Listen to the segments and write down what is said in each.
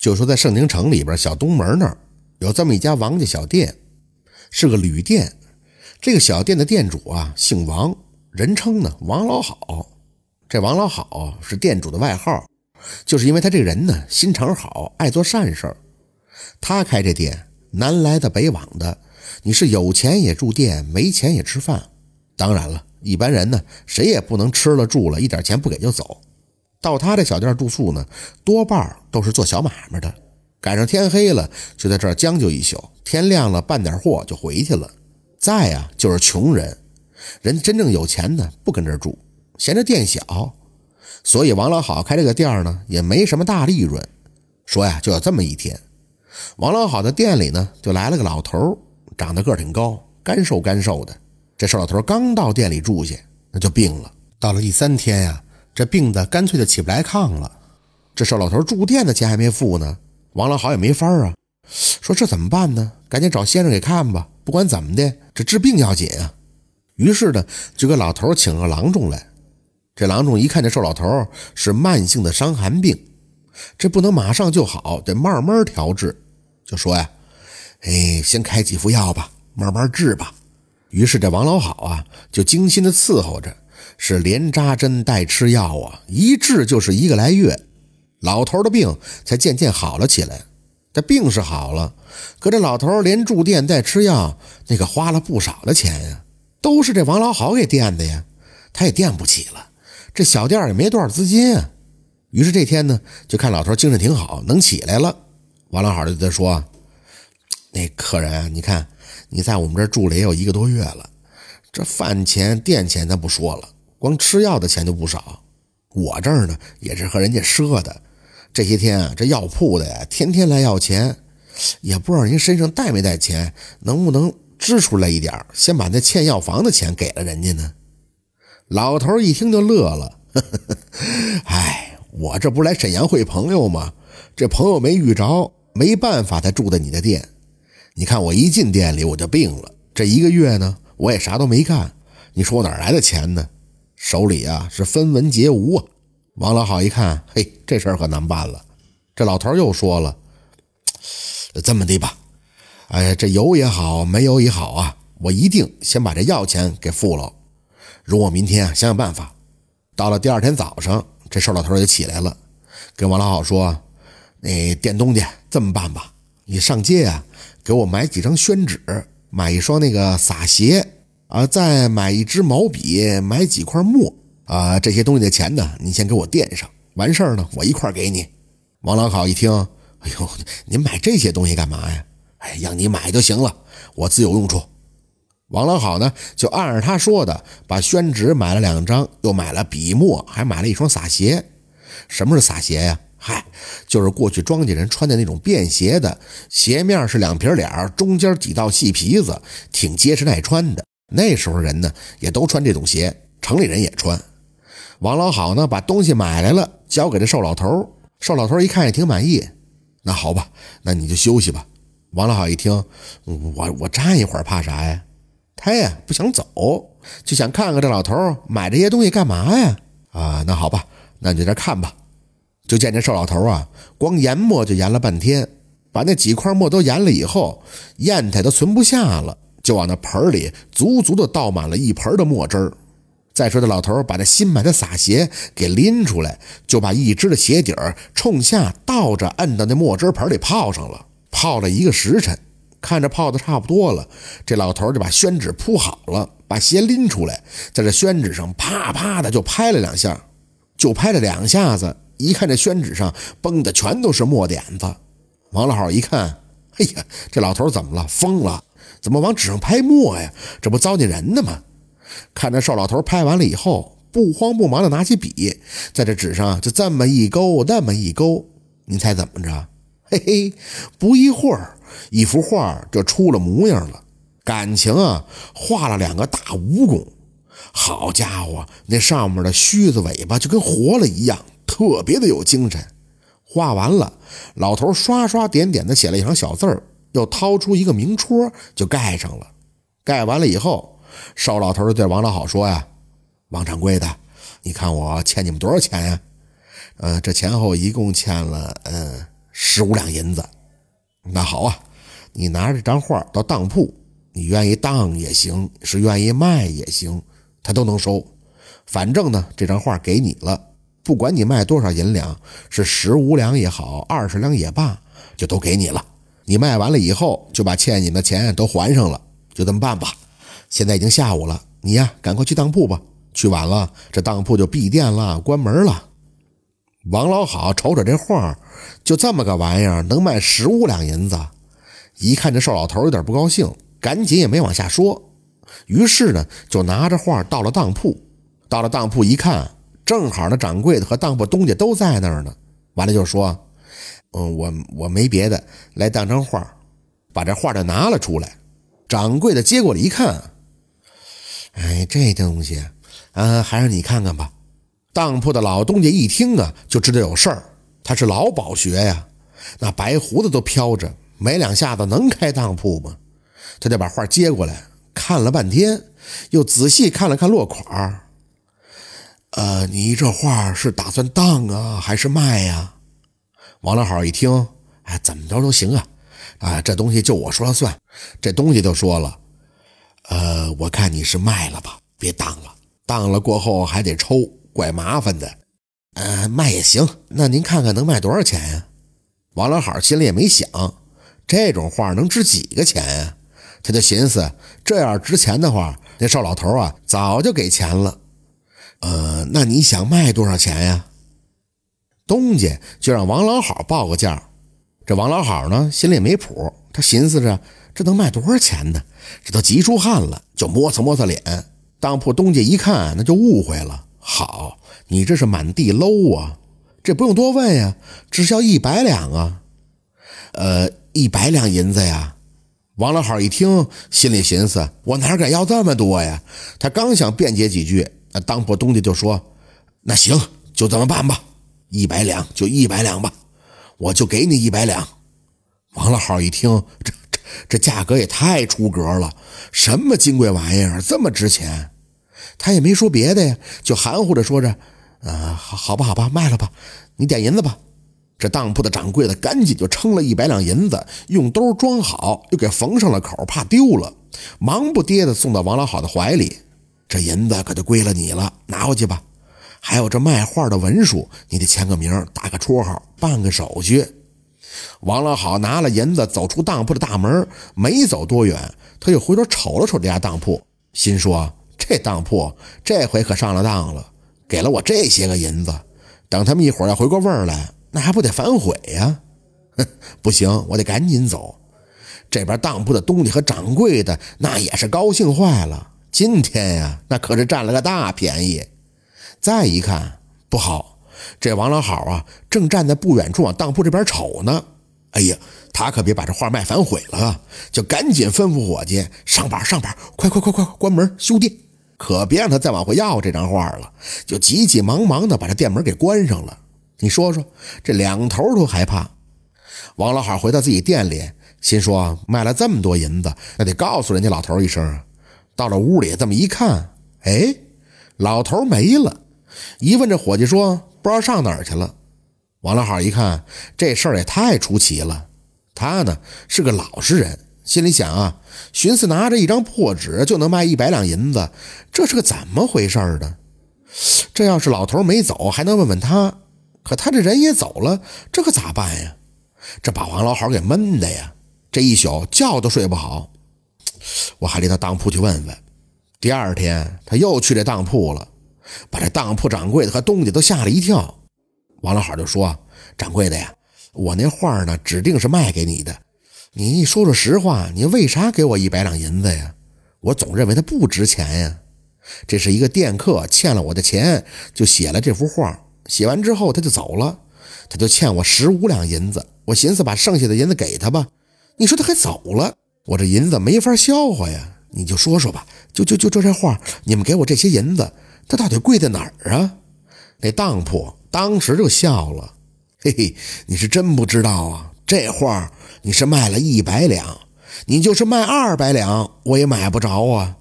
就说在盛宁城里边小东门那儿有这么一家王家小店，是个旅店。这个小店的店主啊姓王，人称呢王老好。这王老好是店主的外号，就是因为他这个人呢心肠好，爱做善事。他开这店，南来的北往的，你是有钱也住店，没钱也吃饭。当然了，一般人呢谁也不能吃了住了一点钱不给就走。到他这小店住宿呢，多半都是做小买卖的，赶上天黑了就在这儿将就一宿，天亮了办点货就回去了。再呀就是穷人，人真正有钱的不跟这儿住，嫌这店小，所以王老好开这个店呢也没什么大利润。说呀就有这么一天，王老好的店里呢就来了个老头，长得个挺高，干瘦干瘦的。这瘦老头刚到店里住下，那就病了。到了第三天呀。这病的干脆就起不来炕了，这瘦老头住店的钱还没付呢，王老好也没法啊，说这怎么办呢？赶紧找先生给看吧，不管怎么的，这治病要紧啊。于是呢，就给老头请个郎中来。这郎中一看这瘦老头是慢性的伤寒病，这不能马上就好，得慢慢调治，就说呀，哎，先开几副药吧，慢慢治吧。于是这王老好啊，就精心的伺候着。是连扎针带吃药啊，一治就是一个来月，老头的病才渐渐好了起来。这病是好了，可这老头连住店带吃药，那可花了不少的钱呀，都是这王老好给垫的呀，他也垫不起了。这小店也没多少资金啊。于是这天呢，就看老头精神挺好，能起来了。王老好就对他说：“那客人，你看你在我们这住了也有一个多月了，这饭钱、店钱咱不说了。”光吃药的钱就不少，我这儿呢也是和人家赊的。这些天啊，这药铺的呀，天天来要钱，也不知道您身上带没带钱，能不能支出来一点，先把那欠药房的钱给了人家呢？老头一听就乐了，哎，我这不是来沈阳会朋友吗？这朋友没遇着，没办法才住的你的店。你看我一进店里我就病了，这一个月呢，我也啥都没干，你说我哪来的钱呢？手里啊是分文皆无啊！王老好一看，嘿，这事儿可难办了。这老头又说了：“这么的吧，哎，这有也好，没有也好啊，我一定先把这药钱给付了。容我明天啊想想办法。”到了第二天早上，这瘦老头也起来了，跟王老好说：“那店东家，这么办吧，你上街啊，给我买几张宣纸，买一双那个洒鞋。”啊，再买一支毛笔，买几块墨啊，这些东西的钱呢，你先给我垫上。完事儿呢，我一块给你。王老好一听，哎呦，您买这些东西干嘛呀？哎，让你买就行了，我自有用处。王老好呢，就按着他说的，把宣纸买了两张，又买了笔墨，还买了一双洒鞋。什么是洒鞋呀？嗨，就是过去庄稼人穿的那种便鞋的，鞋面是两皮脸，中间几道细皮子，挺结实耐穿的。那时候人呢也都穿这种鞋，城里人也穿。王老好呢把东西买来了，交给这瘦老头。瘦老头一看也挺满意。那好吧，那你就休息吧。王老好一听，我我站一会儿怕啥呀？他呀不想走，就想看看这老头买这些东西干嘛呀？啊，那好吧，那你在这看吧。就见这瘦老头啊，光研墨就研了半天，把那几块墨都研了以后，砚台都存不下了。就往那盆里足足的倒满了一盆的墨汁儿。再说这老头把那新买的洒鞋给拎出来，就把一只的鞋底儿冲下倒着，摁到那墨汁盆里泡上了。泡了一个时辰，看着泡的差不多了，这老头就把宣纸铺好了，把鞋拎出来，在这宣纸上啪啪的就拍了两下，就拍了两下子。一看这宣纸上崩的全都是墨点子，王老好一看，哎呀，这老头怎么了？疯了！怎么往纸上拍墨呀？这不糟践人呢吗？看着瘦老头拍完了以后，不慌不忙的拿起笔，在这纸上就这么一勾，那么一勾。您猜怎么着？嘿嘿，不一会儿，一幅画就出了模样了。感情啊，画了两个大蜈蚣。好家伙，那上面的须子尾巴就跟活了一样，特别的有精神。画完了，老头刷刷点点的写了一行小字儿。又掏出一个名戳，就盖上了。盖完了以后，邵老头就对王老好说：“呀，王掌柜的，你看我欠你们多少钱呀？呃，这前后一共欠了，嗯，”十五两银子。那好啊，你拿着这张画到当铺，你愿意当也行，是愿意卖也行，他都能收。反正呢，这张画给你了，不管你卖多少银两，是十五两也好，二十两也罢，就都给你了。你卖完了以后，就把欠你的钱都还上了，就这么办吧。现在已经下午了，你呀，赶快去当铺吧。去晚了，这当铺就闭店了，关门了。王老好瞅瞅这画，就这么个玩意儿，能卖十五两银子。一看这瘦老头有点不高兴，赶紧也没往下说。于是呢，就拿着画到了当铺。到了当铺一看，正好那掌柜的和当铺东家都在那儿呢。完了就说：“嗯，我我没别的，来当张画。”把这画就拿了出来。掌柜的接过来一看，哎，这东西。啊，还是你看看吧。当铺的老东家一听啊，就知道有事儿。他是老饱学呀，那白胡子都飘着，没两下子能开当铺吗？他就把画接过来看了半天，又仔细看了看落款呃，你这画是打算当啊，还是卖呀？王老好一听，哎，怎么着都行啊。啊，这东西就我说了算。这东西就说了，呃，我看你是卖了吧，别当了。当了过后还得抽，怪麻烦的。呃，卖也行。那您看看能卖多少钱呀？王老好心里也没想，这种画能值几个钱呀？他就寻思，这要值钱的话，那瘦老头啊早就给钱了。呃，那你想卖多少钱呀？东家就让王老好报个价。这王老好呢，心里也没谱，他寻思着这能卖多少钱呢？这都急出汗了，就摸擦摸擦脸。当铺东家一看，那就误会了。好，你这是满地搂啊！这不用多问呀，只需要一百两啊。呃，一百两银子呀。王老好一听，心里寻思：我哪敢要这么多呀？他刚想辩解几句，那当铺东家就说：“那行，就这么办吧，一百两就一百两吧，我就给你一百两。”王老好一听，这。这这价格也太出格了，什么金贵玩意儿这么值钱？他也没说别的呀，就含糊着说着：“啊，好好吧，好吧，卖了吧，你点银子吧。”这当铺的掌柜的赶紧就称了一百两银子，用兜装好，又给缝上了口，怕丢了，忙不迭的送到王老好的怀里。这银子可就归了你了，拿回去吧。还有这卖画的文书，你得签个名，打个绰号，办个手续。王老好拿了银子，走出当铺的大门，没走多远，他又回头瞅了瞅这家当铺，心说：这当铺这回可上了当了，给了我这些个银子，等他们一会儿要回过味儿来，那还不得反悔呀？哼，不行，我得赶紧走。这边当铺的东家和掌柜的那也是高兴坏了，今天呀，那可是占了个大便宜。再一看，不好。这王老好啊，正站在不远处往当铺这边瞅呢。哎呀，他可别把这画卖反悔了啊！就赶紧吩咐伙计上板上板，快快快快关门修店，可别让他再往回要这张画了。就急急忙忙的把这店门给关上了。你说说，这两头都害怕。王老好回到自己店里，心说卖了这么多银子，那得告诉人家老头一声啊。到了屋里，这么一看，哎，老头没了。一问这伙计说。不知道上哪儿去了。王老好一看，这事儿也太出奇了。他呢是个老实人，心里想啊，寻思拿着一张破纸就能卖一百两银子，这是个怎么回事呢？这要是老头没走，还能问问他。可他这人也走了，这可咋办呀？这把王老好给闷的呀，这一宿觉都睡不好。我还得到当铺去问问。第二天他又去这当铺了。把这当铺掌柜的和东家都吓了一跳。王老好就说：“掌柜的呀，我那画呢，指定是卖给你的。你说说实话，你为啥给我一百两银子呀？我总认为它不值钱呀。这是一个店客欠了我的钱，就写了这幅画。写完之后他就走了，他就欠我十五两银子。我寻思把剩下的银子给他吧。你说他还走了，我这银子没法消化呀。你就说说吧，就就就这这画，你们给我这些银子。”它到底贵在哪儿啊？那当铺当时就笑了，嘿嘿，你是真不知道啊！这画你是卖了一百两，你就是卖二百两，我也买不着啊！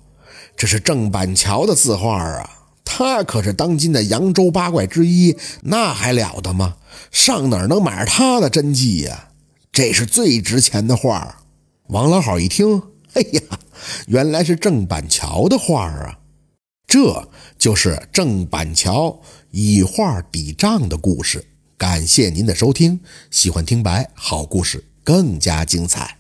这是郑板桥的字画啊，他可是当今的扬州八怪之一，那还了得吗？上哪儿能买着他的真迹呀？这是最值钱的画。王老好一听，哎呀，原来是郑板桥的画啊！这就是郑板桥以画抵账的故事。感谢您的收听，喜欢听白好故事更加精彩。